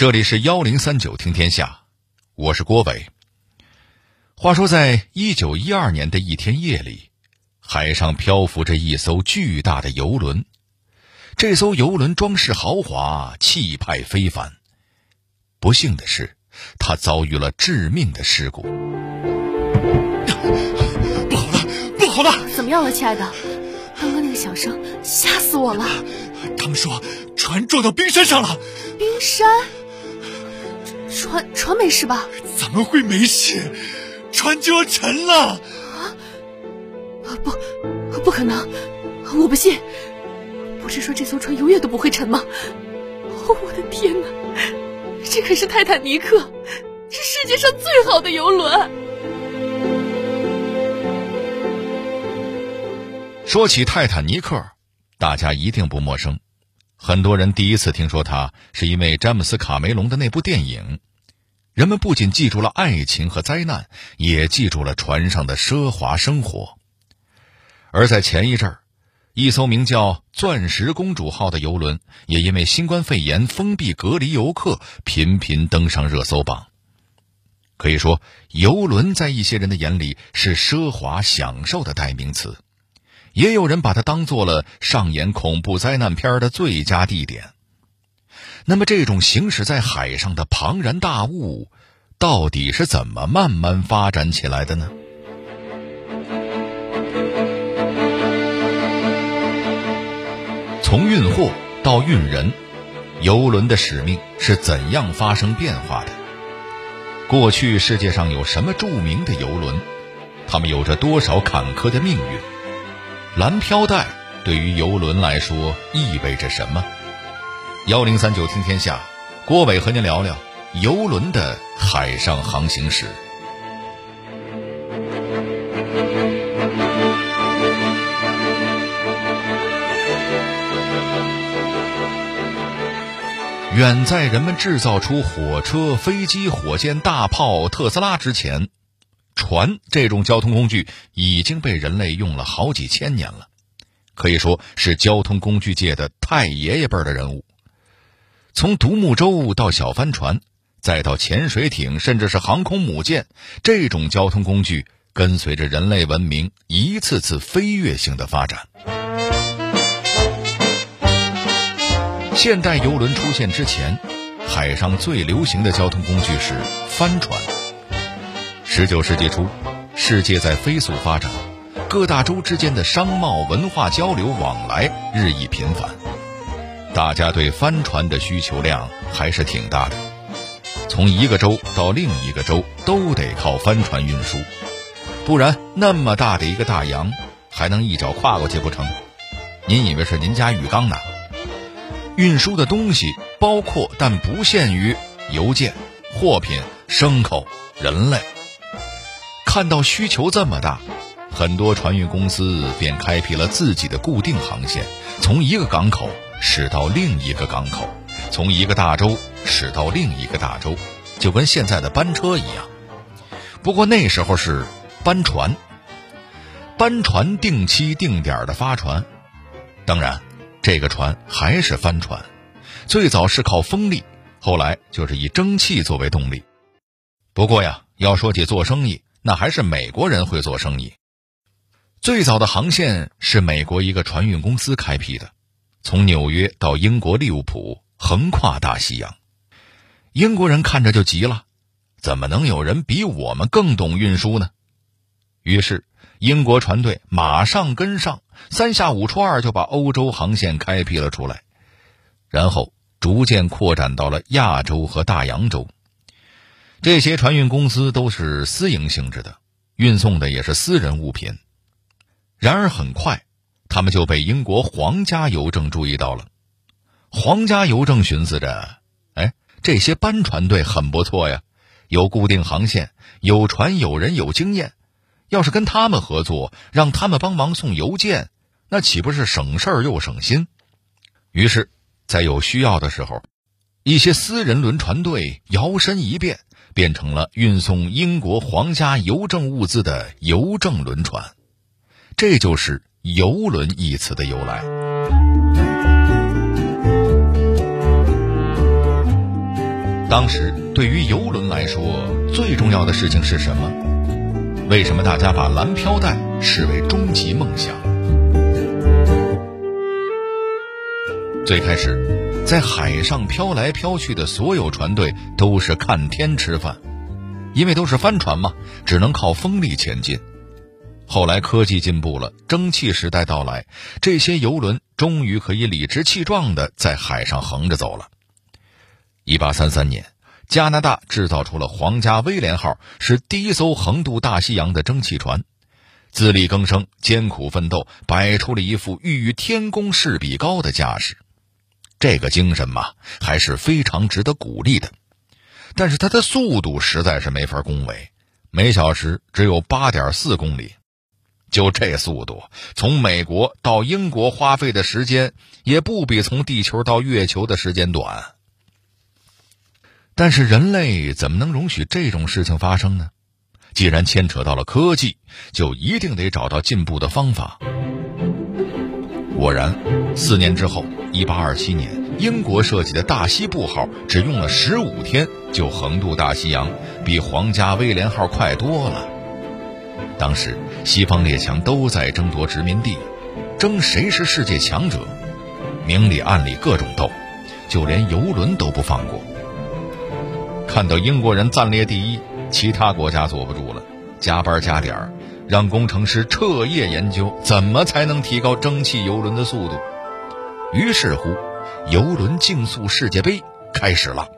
这里是幺零三九听天下，我是郭伟。话说，在一九一二年的一天夜里，海上漂浮着一艘巨大的游轮。这艘游轮装饰豪华，气派非凡。不幸的是，它遭遇了致命的事故。不好了，不好了！怎么样了，亲爱的？刚刚那个响声吓死我了。他们说船撞到冰山上了。冰山？船船没事吧？怎么会没事？船就要沉了！啊！不，不可能！我不信！不是说这艘船永远都不会沉吗？我的天哪！这可是泰坦尼克，是世界上最好的游轮。说起泰坦尼克，大家一定不陌生。很多人第一次听说它，是因为詹姆斯·卡梅隆的那部电影。人们不仅记住了爱情和灾难，也记住了船上的奢华生活。而在前一阵儿，一艘名叫“钻石公主号”的游轮，也因为新冠肺炎封闭隔离游客，频频登上热搜榜。可以说，游轮在一些人的眼里是奢华享受的代名词，也有人把它当做了上演恐怖灾难片的最佳地点。那么，这种行驶在海上的庞然大物，到底是怎么慢慢发展起来的呢？从运货到运人，游轮的使命是怎样发生变化的？过去世界上有什么著名的游轮？它们有着多少坎坷的命运？蓝飘带对于游轮来说意味着什么？幺零三九听天下，郭伟和您聊聊游轮的海上航行史。远在人们制造出火车、飞机、火箭、大炮、特斯拉之前，船这种交通工具已经被人类用了好几千年了，可以说是交通工具界的太爷爷辈的人物。从独木舟到小帆船，再到潜水艇，甚至是航空母舰，这种交通工具跟随着人类文明一次次飞跃性的发展。现代游轮出现之前，海上最流行的交通工具是帆船。十九世纪初，世界在飞速发展，各大洲之间的商贸文化交流往来日益频繁。大家对帆船的需求量还是挺大的，从一个州到另一个州都得靠帆船运输，不然那么大的一个大洋还能一脚跨过去不成？您以为是您家浴缸呢？运输的东西包括但不限于邮件、货品、牲口、人类。看到需求这么大，很多船运公司便开辟了自己的固定航线，从一个港口。驶到另一个港口，从一个大洲驶到另一个大洲，就跟现在的班车一样。不过那时候是班船，班船定期定点的发船。当然，这个船还是帆船，最早是靠风力，后来就是以蒸汽作为动力。不过呀，要说起做生意，那还是美国人会做生意。最早的航线是美国一个船运公司开辟的。从纽约到英国利物浦，横跨大西洋，英国人看着就急了：怎么能有人比我们更懂运输呢？于是，英国船队马上跟上，三下五除二就把欧洲航线开辟了出来，然后逐渐扩展到了亚洲和大洋洲。这些船运公司都是私营性质的，运送的也是私人物品。然而，很快。他们就被英国皇家邮政注意到了。皇家邮政寻思着：“哎，这些班船队很不错呀，有固定航线，有船有人有经验。要是跟他们合作，让他们帮忙送邮件，那岂不是省事儿又省心？”于是，在有需要的时候，一些私人轮船队摇身一变，变成了运送英国皇家邮政物资的邮政轮船。这就是。游轮一词的由来。当时对于游轮来说，最重要的事情是什么？为什么大家把蓝飘带视为终极梦想？最开始，在海上飘来飘去的所有船队都是看天吃饭，因为都是帆船嘛，只能靠风力前进。后来科技进步了，蒸汽时代到来，这些游轮终于可以理直气壮地在海上横着走了。一八三三年。加拿大制造出了皇家威廉号，是第一艘横渡大西洋的蒸汽船。自力更生、艰苦奋斗，摆出了一副欲与天公试比高的架势。这个精神嘛，还是非常值得鼓励的。但是它的速度实在是没法恭维，每小时只有八点四公里。就这速度，从美国到英国花费的时间，也不比从地球到月球的时间短。但是人类怎么能容许这种事情发生呢？既然牵扯到了科技，就一定得找到进步的方法。果然，四年之后，一八二七年，英国设计的大西部号只用了十五天就横渡大西洋，比皇家威廉号快多了。当时，西方列强都在争夺殖民地，争谁是世界强者，明里暗里各种斗，就连游轮都不放过。看到英国人暂列第一，其他国家坐不住了，加班加点儿，让工程师彻夜研究怎么才能提高蒸汽游轮的速度。于是乎，游轮竞速世界杯开始了。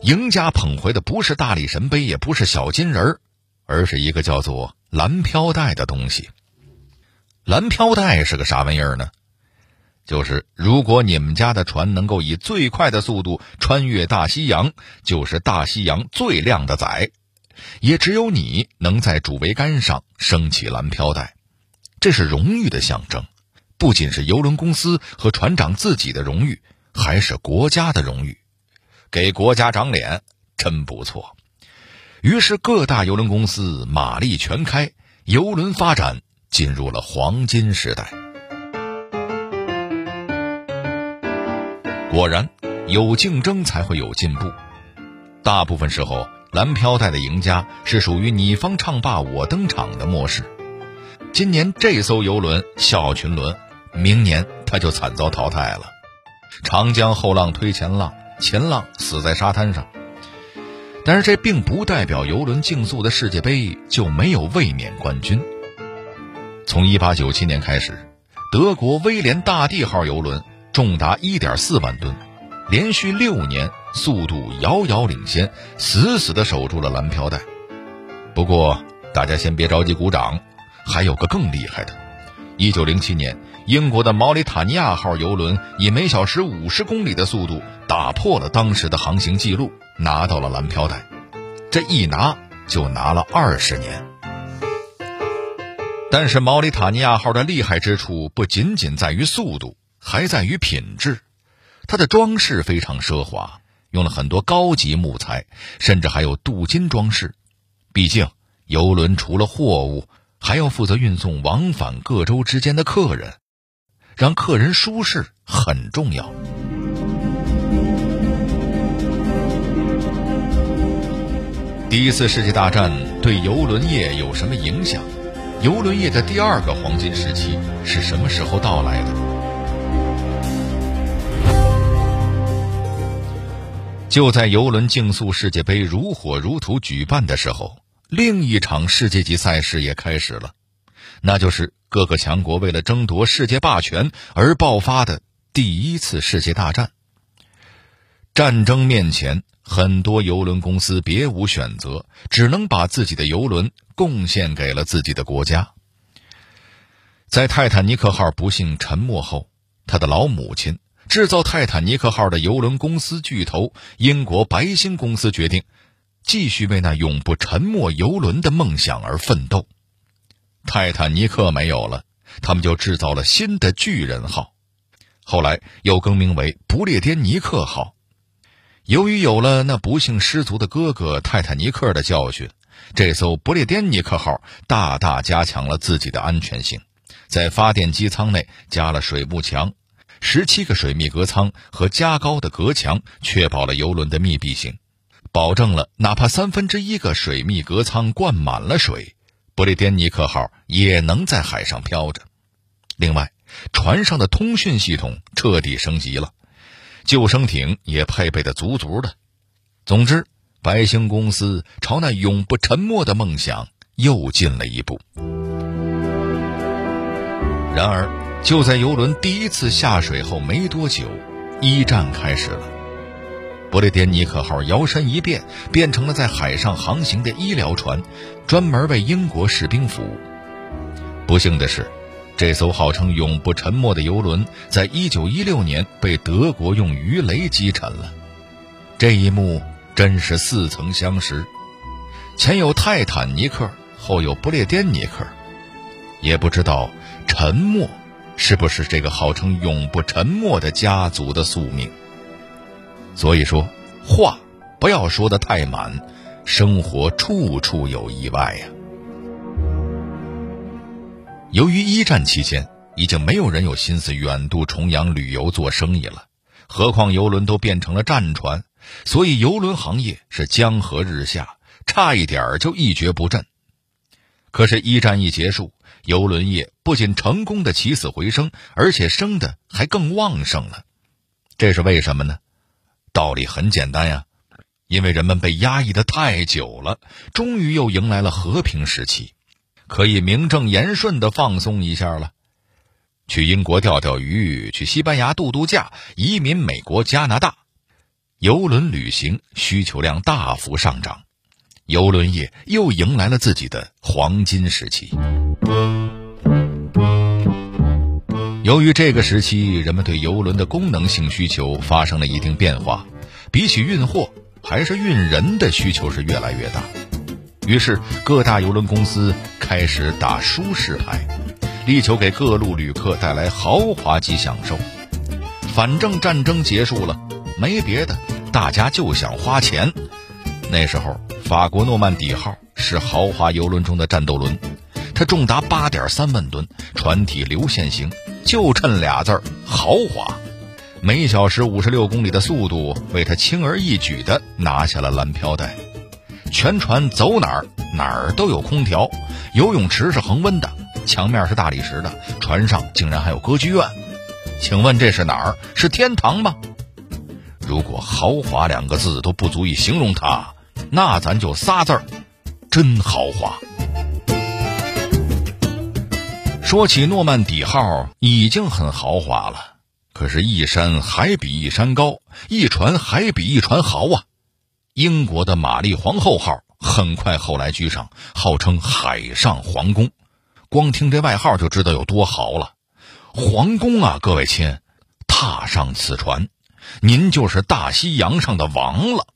赢家捧回的不是大力神杯，也不是小金人儿，而是一个叫做蓝飘带的东西。蓝飘带是个啥玩意儿呢？就是如果你们家的船能够以最快的速度穿越大西洋，就是大西洋最靓的仔，也只有你能在主桅杆上升起蓝飘带，这是荣誉的象征，不仅是游轮公司和船长自己的荣誉，还是国家的荣誉，给国家长脸，真不错。于是各大游轮公司马力全开，游轮发展进入了黄金时代。果然，有竞争才会有进步。大部分时候，蓝飘带的赢家是属于你方唱罢我登场的模式。今年这艘游轮笑傲群轮，明年它就惨遭淘汰了。长江后浪推前浪，前浪死在沙滩上。但是这并不代表游轮竞速的世界杯就没有卫冕冠军。从1897年开始，德国威廉大帝号游轮。重达一点四万吨，连续六年速度遥遥领先，死死地守住了蓝飘带。不过，大家先别着急鼓掌，还有个更厉害的。一九零七年，英国的毛里塔尼亚号游轮以每小时五十公里的速度打破了当时的航行记录，拿到了蓝飘带。这一拿就拿了二十年。但是，毛里塔尼亚号的厉害之处不仅仅在于速度。还在于品质，它的装饰非常奢华，用了很多高级木材，甚至还有镀金装饰。毕竟，游轮除了货物，还要负责运送往返各州之间的客人，让客人舒适很重要。第一次世界大战对游轮业有什么影响？游轮业的第二个黄金时期是什么时候到来的？就在游轮竞速世界杯如火如荼举办的时候，另一场世界级赛事也开始了，那就是各个强国为了争夺世界霸权而爆发的第一次世界大战。战争面前，很多游轮公司别无选择，只能把自己的游轮贡献给了自己的国家。在泰坦尼克号不幸沉没后，他的老母亲。制造泰坦尼克号的游轮公司巨头英国白星公司决定，继续为那永不沉没游轮的梦想而奋斗。泰坦尼克没有了，他们就制造了新的巨人号，后来又更名为不列颠尼克号。由于有了那不幸失足的哥哥泰坦尼克的教训，这艘不列颠尼克号大大加强了自己的安全性，在发电机舱内加了水幕墙。十七个水密隔舱和加高的隔墙，确保了游轮的密闭性，保证了哪怕三分之一个水密隔舱灌满了水，布列颠尼克号也能在海上漂着。另外，船上的通讯系统彻底升级了，救生艇也配备的足足的。总之，白星公司朝那永不沉没的梦想又进了一步。然而，就在游轮第一次下水后没多久，一战开始了。不列颠尼克号摇身一变，变成了在海上航行的医疗船，专门为英国士兵服务。不幸的是，这艘号称永不沉没的游轮，在一九一六年被德国用鱼雷击沉了。这一幕真是似曾相识，前有泰坦尼克，后有不列颠尼克，也不知道。沉默，是不是这个号称永不沉没的家族的宿命？所以说，话不要说的太满，生活处处有意外呀。由于一战期间已经没有人有心思远渡重洋旅游做生意了，何况游轮都变成了战船，所以游轮行业是江河日下，差一点儿就一蹶不振。可是，一战一结束。游轮业不仅成功的起死回生，而且生的还更旺盛了，这是为什么呢？道理很简单呀，因为人们被压抑的太久了，终于又迎来了和平时期，可以名正言顺的放松一下了，去英国钓钓鱼，去西班牙度度假，移民美国、加拿大，游轮旅行需求量大幅上涨，游轮业又迎来了自己的黄金时期。由于这个时期人们对游轮的功能性需求发生了一定变化，比起运货，还是运人的需求是越来越大。于是各大游轮公司开始打舒适牌，力求给各路旅客带来豪华级享受。反正战争结束了，没别的，大家就想花钱。那时候，法国诺曼底号是豪华游轮中的战斗轮，它重达八点三万吨，船体流线型。就趁俩字儿豪华，每小时五十六公里的速度，为他轻而易举地拿下了蓝飘带。全船走哪儿哪儿都有空调，游泳池是恒温的，墙面是大理石的，船上竟然还有歌剧院。请问这是哪儿？是天堂吗？如果豪华两个字都不足以形容它，那咱就仨字儿：真豪华。说起诺曼底号，已经很豪华了。可是，一山还比一山高，一船还比一船豪啊！英国的玛丽皇后号很快后来居上，号称“海上皇宫”。光听这外号就知道有多豪了。皇宫啊，各位亲，踏上此船，您就是大西洋上的王了。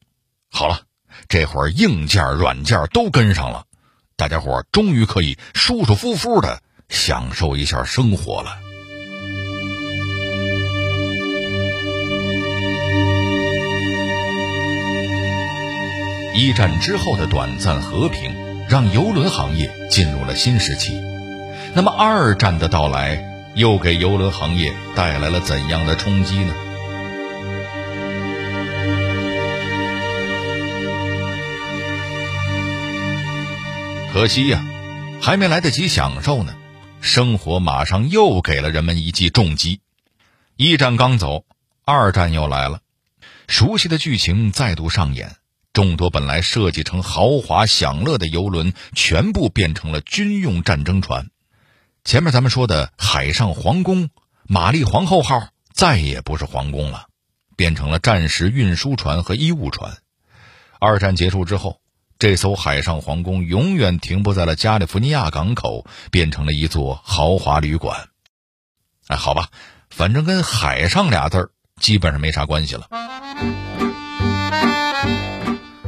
好了，这会儿硬件、软件都跟上了，大家伙终于可以舒舒服服的。享受一下生活了。一战之后的短暂和平，让游轮行业进入了新时期。那么，二战的到来又给游轮行业带来了怎样的冲击呢？可惜呀，还没来得及享受呢。生活马上又给了人们一记重击，一战刚走，二战又来了，熟悉的剧情再度上演。众多本来设计成豪华享乐的游轮，全部变成了军用战争船。前面咱们说的海上皇宫“玛丽皇后号”再也不是皇宫了，变成了战时运输船和医务船。二战结束之后。这艘海上皇宫永远停泊在了加利福尼亚港口，变成了一座豪华旅馆。哎，好吧，反正跟“海上”俩字儿基本上没啥关系了。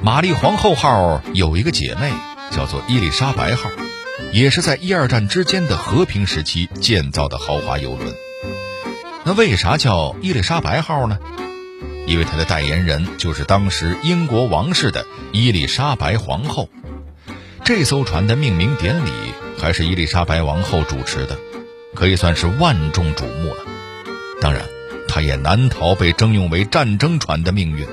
玛丽皇后号有一个姐妹，叫做伊丽莎白号，也是在一二战之间的和平时期建造的豪华游轮。那为啥叫伊丽莎白号呢？因为他的代言人就是当时英国王室的伊丽莎白皇后，这艘船的命名典礼还是伊丽莎白王后主持的，可以算是万众瞩目了。当然，它也难逃被征用为战争船的命运。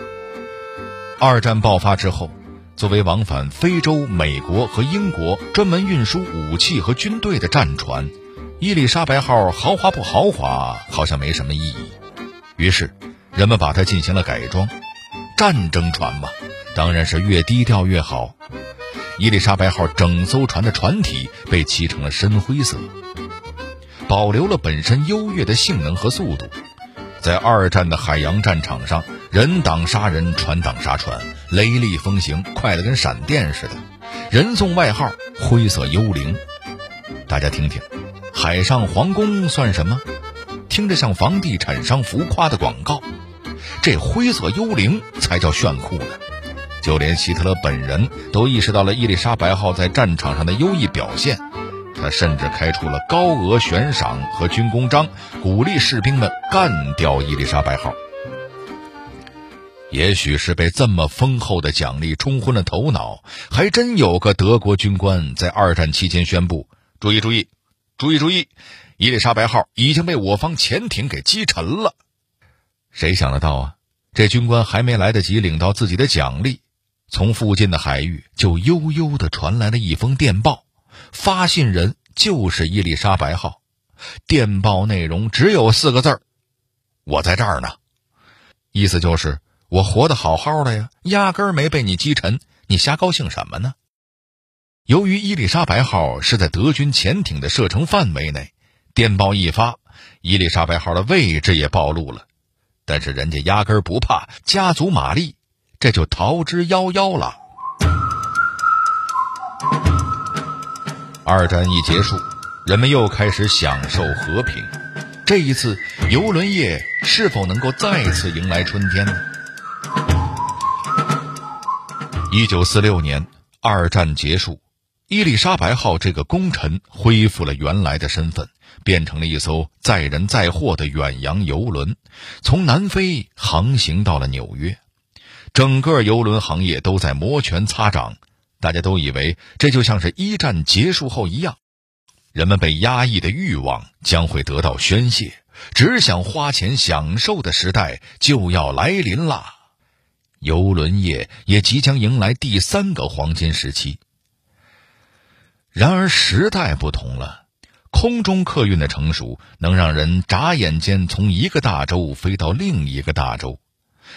二战爆发之后，作为往返非洲、美国和英国专门运输武器和军队的战船，伊丽莎白号豪华不豪华好像没什么意义。于是，人们把它进行了改装。战争船嘛，当然是越低调越好。伊丽莎白号整艘船的船体被漆成了深灰色，保留了本身优越的性能和速度。在二战的海洋战场上，人挡杀人，船挡杀船，雷厉风行，快得跟闪电似的。人送外号“灰色幽灵”。大家听听，海上皇宫算什么？听着像房地产商浮夸的广告。这“灰色幽灵”才叫炫酷呢。就连希特勒本人都意识到了伊丽莎白号在战场上的优异表现。他甚至开出了高额悬赏和军功章，鼓励士兵们干掉伊丽莎白号。也许是被这么丰厚的奖励冲昏了头脑，还真有个德国军官在二战期间宣布：“注意，注意，注意，注意！伊丽莎白号已经被我方潜艇给击沉了。”谁想得到啊？这军官还没来得及领到自己的奖励，从附近的海域就悠悠地传来了一封电报。发信人就是伊丽莎白号，电报内容只有四个字儿：“我在这儿呢。”意思就是我活得好好的呀，压根儿没被你击沉，你瞎高兴什么呢？由于伊丽莎白号是在德军潜艇的射程范围内，电报一发，伊丽莎白号的位置也暴露了，但是人家压根儿不怕，加足马力，这就逃之夭夭了。二战一结束，人们又开始享受和平。这一次，游轮业是否能够再次迎来春天呢？一九四六年，二战结束，伊丽莎白号这个功臣恢复了原来的身份，变成了一艘载人载货的远洋游轮，从南非航行到了纽约。整个游轮行业都在摩拳擦掌。大家都以为这就像是一战结束后一样，人们被压抑的欲望将会得到宣泄，只想花钱享受的时代就要来临啦。游轮业也即将迎来第三个黄金时期。然而时代不同了，空中客运的成熟能让人眨眼间从一个大洲飞到另一个大洲。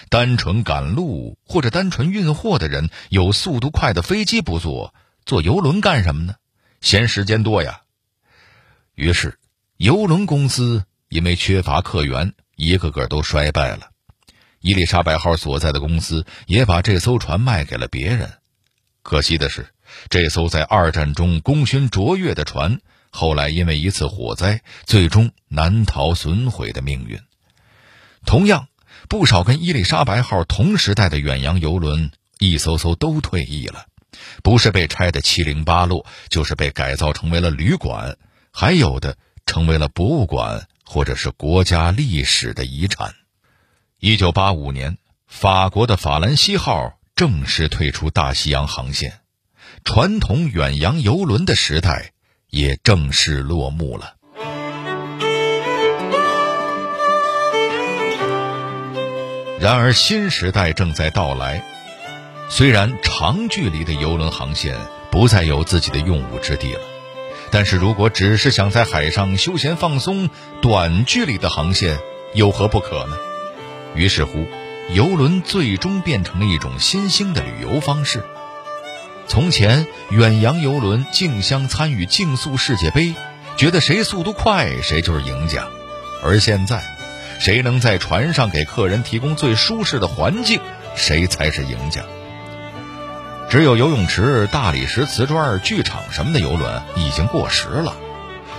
单纯赶路或者单纯运货的人，有速度快的飞机不坐，坐游轮干什么呢？嫌时间多呀。于是，游轮公司因为缺乏客源，一个个都衰败了。伊丽莎白号所在的公司也把这艘船卖给了别人。可惜的是，这艘在二战中功勋卓越的船，后来因为一次火灾，最终难逃损毁的命运。同样。不少跟伊丽莎白号同时代的远洋游轮，一艘艘都退役了，不是被拆得七零八落，就是被改造成为了旅馆，还有的成为了博物馆或者是国家历史的遗产。一九八五年，法国的法兰西号正式退出大西洋航线，传统远洋游轮的时代也正式落幕了。然而，新时代正在到来。虽然长距离的游轮航线不再有自己的用武之地了，但是如果只是想在海上休闲放松，短距离的航线有何不可呢？于是乎，游轮最终变成了一种新兴的旅游方式。从前，远洋游轮竞相参与竞速世界杯，觉得谁速度快谁就是赢家，而现在。谁能在船上给客人提供最舒适的环境，谁才是赢家。只有游泳池、大理石瓷砖、剧场什么的游轮已经过时了。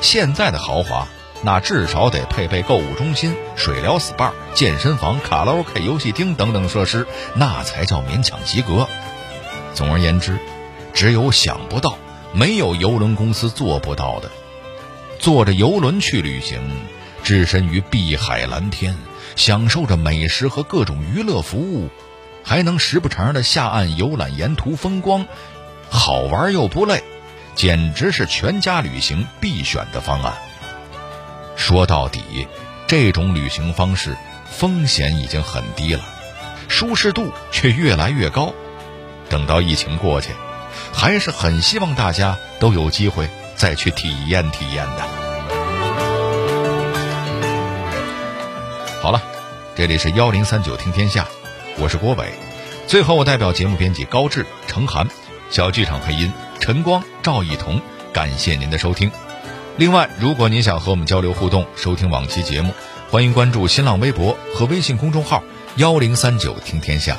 现在的豪华，那至少得配备购物中心、水疗 SPA、健身房、卡拉 OK、游戏厅等等设施，那才叫勉强及格。总而言之，只有想不到，没有游轮公司做不到的。坐着游轮去旅行。置身于碧海蓝天，享受着美食和各种娱乐服务，还能时不常的下岸游览沿途风光，好玩又不累，简直是全家旅行必选的方案。说到底，这种旅行方式风险已经很低了，舒适度却越来越高。等到疫情过去，还是很希望大家都有机会再去体验体验的。好了，这里是幺零三九听天下，我是郭伟。最后，我代表节目编辑高志、程涵，小剧场配音陈光、赵一彤，感谢您的收听。另外，如果您想和我们交流互动、收听往期节目，欢迎关注新浪微博和微信公众号“幺零三九听天下”。